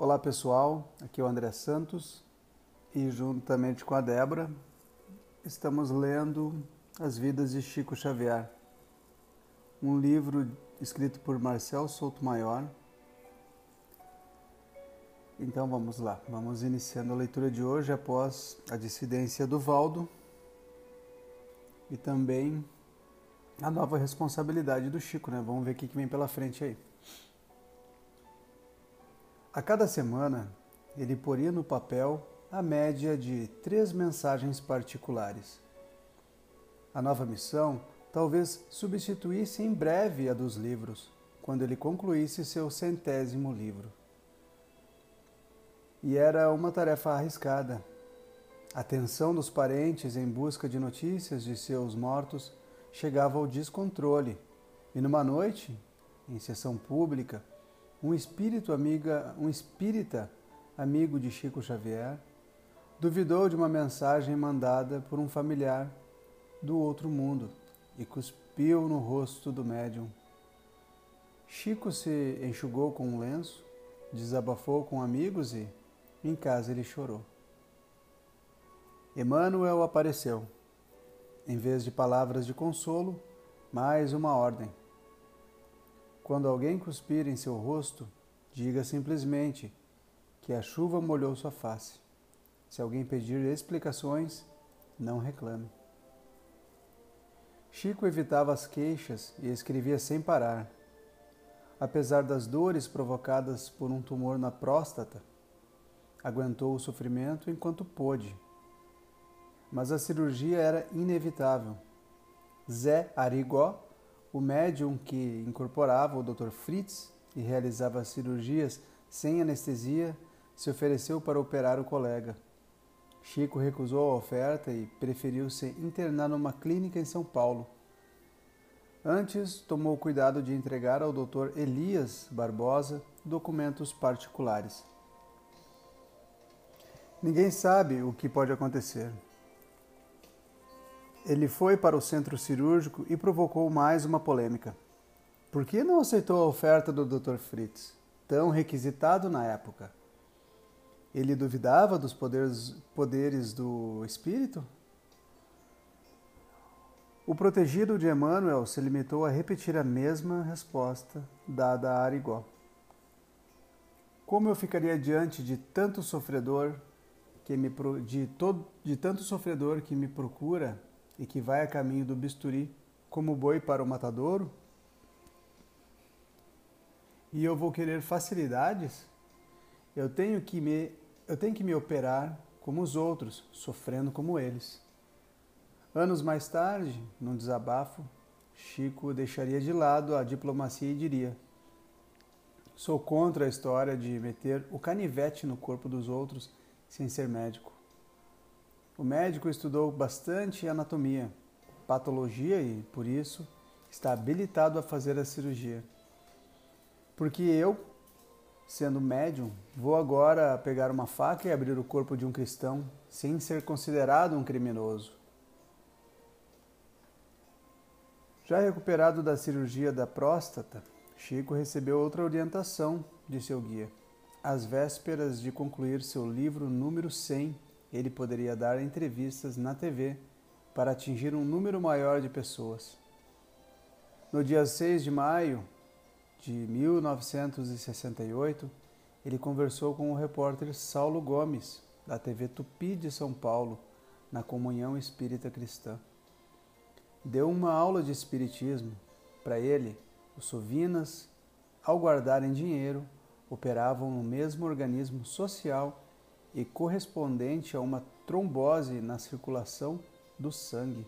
Olá pessoal, aqui é o André Santos e juntamente com a Débora estamos lendo As Vidas de Chico Xavier, um livro escrito por Marcel Souto Maior. Então vamos lá, vamos iniciando a leitura de hoje após a dissidência do Valdo e também a nova responsabilidade do Chico, né? Vamos ver o que vem pela frente aí. A cada semana, ele poria no papel a média de três mensagens particulares. A nova missão talvez substituísse em breve a dos livros, quando ele concluísse seu centésimo livro. E era uma tarefa arriscada. A atenção dos parentes em busca de notícias de seus mortos chegava ao descontrole, e numa noite, em sessão pública, um espírito amiga, um espírita amigo de Chico Xavier, duvidou de uma mensagem mandada por um familiar do outro mundo e cuspiu no rosto do médium. Chico se enxugou com um lenço, desabafou com amigos e, em casa, ele chorou. Emmanuel apareceu. Em vez de palavras de consolo, mais uma ordem. Quando alguém cuspir em seu rosto, diga simplesmente que a chuva molhou sua face. Se alguém pedir explicações, não reclame. Chico evitava as queixas e escrevia sem parar. Apesar das dores provocadas por um tumor na próstata, aguentou o sofrimento enquanto pôde. Mas a cirurgia era inevitável. Zé Arigó o médium que incorporava o Dr. Fritz e realizava cirurgias sem anestesia se ofereceu para operar o colega. Chico recusou a oferta e preferiu se internar numa clínica em São Paulo. Antes, tomou cuidado de entregar ao Dr. Elias Barbosa documentos particulares. Ninguém sabe o que pode acontecer. Ele foi para o centro cirúrgico e provocou mais uma polêmica. Por que não aceitou a oferta do Dr. Fritz, tão requisitado na época? Ele duvidava dos poderes, poderes do espírito? O protegido de Emmanuel se limitou a repetir a mesma resposta dada a Arigó. Como eu ficaria diante de tanto sofredor que me de, todo, de tanto sofredor que me procura e que vai a caminho do bisturi como boi para o matadouro? E eu vou querer facilidades? Eu tenho que me eu tenho que me operar como os outros, sofrendo como eles. Anos mais tarde, num desabafo, Chico deixaria de lado a diplomacia e diria: Sou contra a história de meter o canivete no corpo dos outros sem ser médico. O médico estudou bastante anatomia, patologia e, por isso, está habilitado a fazer a cirurgia. Porque eu, sendo médium, vou agora pegar uma faca e abrir o corpo de um cristão sem ser considerado um criminoso. Já recuperado da cirurgia da próstata, Chico recebeu outra orientação de seu guia. Às vésperas de concluir seu livro número 100, ele poderia dar entrevistas na TV para atingir um número maior de pessoas. No dia 6 de maio de 1968, ele conversou com o repórter Saulo Gomes, da TV Tupi de São Paulo, na Comunhão Espírita Cristã. Deu uma aula de espiritismo. Para ele, os Sovinas, ao guardarem dinheiro, operavam no mesmo organismo social e correspondente a uma trombose na circulação do sangue.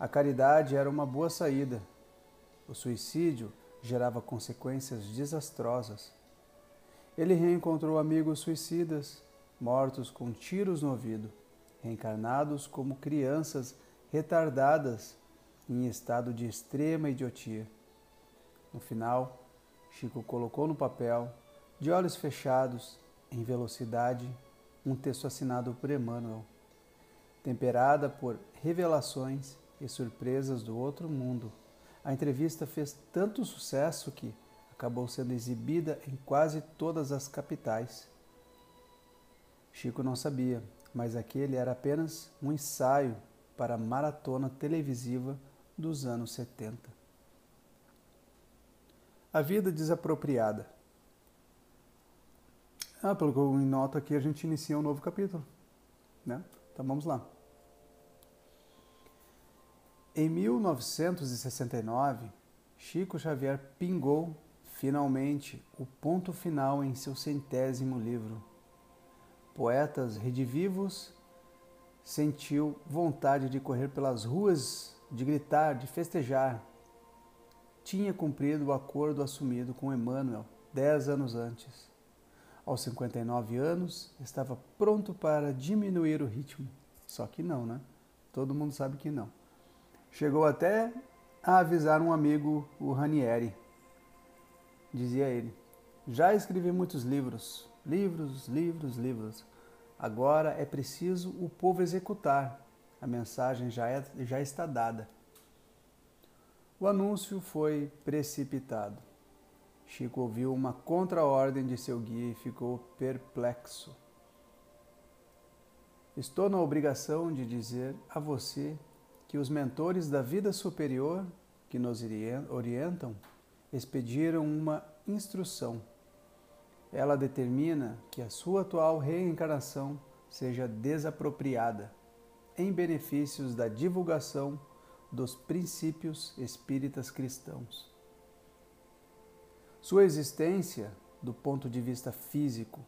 A caridade era uma boa saída. O suicídio gerava consequências desastrosas. Ele reencontrou amigos suicidas, mortos com tiros no ouvido, reencarnados como crianças retardadas em estado de extrema idiotia. No final, Chico colocou no papel, de olhos fechados, em velocidade, um texto assinado por Emmanuel, temperada por revelações e surpresas do outro mundo. A entrevista fez tanto sucesso que, acabou sendo exibida em quase todas as capitais. Chico não sabia, mas aquele era apenas um ensaio para a maratona televisiva dos anos 70. A vida desapropriada. Ah, pelo que eu noto aqui, a gente inicia um novo capítulo. Né? Então vamos lá. Em 1969, Chico Xavier pingou finalmente o ponto final em seu centésimo livro. Poetas redivivos sentiu vontade de correr pelas ruas, de gritar, de festejar. Tinha cumprido o acordo assumido com Emmanuel dez anos antes aos 59 anos, estava pronto para diminuir o ritmo. Só que não, né? Todo mundo sabe que não. Chegou até a avisar um amigo, o Ranieri. Dizia ele: Já escrevi muitos livros, livros, livros, livros. Agora é preciso o povo executar. A mensagem já, é, já está dada. O anúncio foi precipitado. Chico ouviu uma contra-ordem de seu guia e ficou perplexo. Estou na obrigação de dizer a você que os mentores da vida superior que nos orientam expediram uma instrução. Ela determina que a sua atual reencarnação seja desapropriada em benefícios da divulgação dos princípios espíritas cristãos. Sua existência, do ponto de vista físico,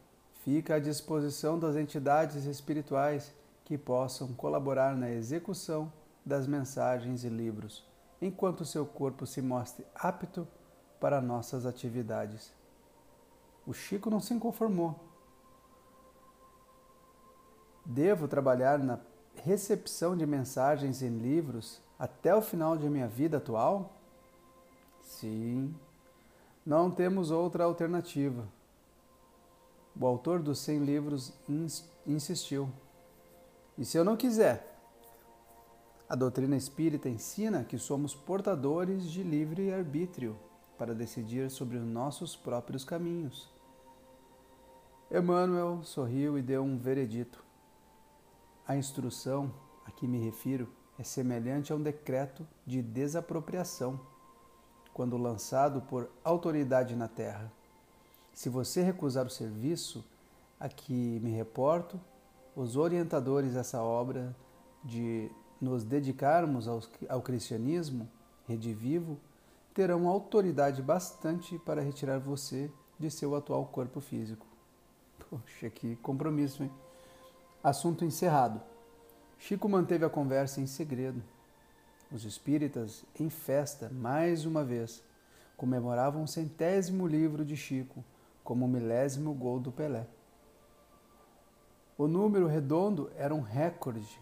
fica à disposição das entidades espirituais que possam colaborar na execução das mensagens e livros, enquanto seu corpo se mostre apto para nossas atividades. O Chico não se conformou. Devo trabalhar na recepção de mensagens em livros até o final de minha vida atual? Sim, não temos outra alternativa. O autor dos 100 livros insistiu. E se eu não quiser? A doutrina espírita ensina que somos portadores de livre arbítrio para decidir sobre os nossos próprios caminhos. Emmanuel sorriu e deu um veredito. A instrução a que me refiro é semelhante a um decreto de desapropriação quando lançado por autoridade na terra. Se você recusar o serviço a que me reporto, os orientadores dessa obra de nos dedicarmos ao, ao cristianismo redivivo terão autoridade bastante para retirar você de seu atual corpo físico. Poxa, que compromisso, hein? Assunto encerrado. Chico manteve a conversa em segredo. Os espíritas, em festa, mais uma vez, comemoravam o centésimo livro de Chico, como o milésimo gol do Pelé. O número redondo era um recorde.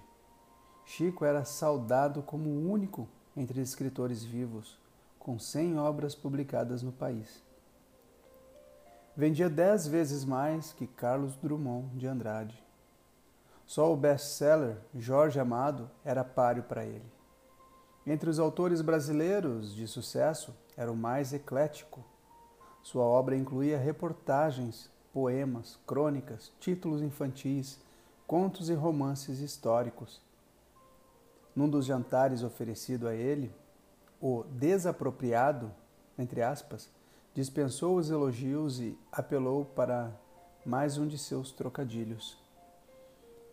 Chico era saudado como o único entre escritores vivos, com 100 obras publicadas no país. Vendia dez vezes mais que Carlos Drummond de Andrade. Só o best-seller Jorge Amado era páreo para ele. Entre os autores brasileiros de sucesso, era o mais eclético. Sua obra incluía reportagens, poemas, crônicas, títulos infantis, contos e romances históricos. Num dos jantares oferecido a ele, o desapropriado, entre aspas, dispensou os elogios e apelou para mais um de seus trocadilhos.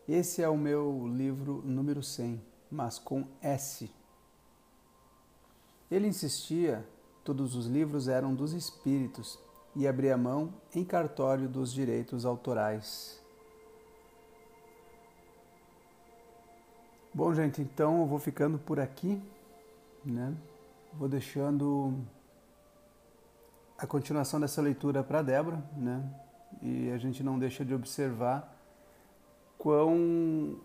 Esse é o meu livro número 100, mas com S ele insistia, todos os livros eram dos espíritos e abria mão em cartório dos direitos autorais. Bom, gente, então eu vou ficando por aqui, né? Vou deixando a continuação dessa leitura para Débora, né? E a gente não deixa de observar quão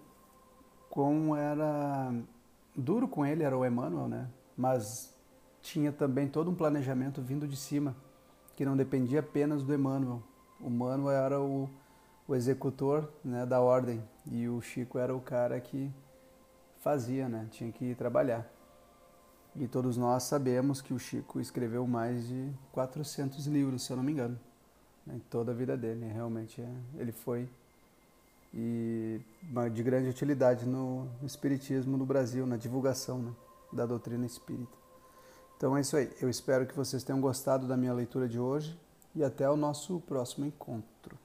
quão era duro com ele era o Emmanuel, né? Mas tinha também todo um planejamento vindo de cima, que não dependia apenas do Emmanuel. O Emmanuel era o, o executor né, da ordem e o Chico era o cara que fazia, né? tinha que trabalhar. E todos nós sabemos que o Chico escreveu mais de 400 livros, se eu não me engano, né, em toda a vida dele. Realmente é, ele foi e de grande utilidade no espiritismo no Brasil, na divulgação né, da doutrina espírita. Então é isso aí. Eu espero que vocês tenham gostado da minha leitura de hoje e até o nosso próximo encontro.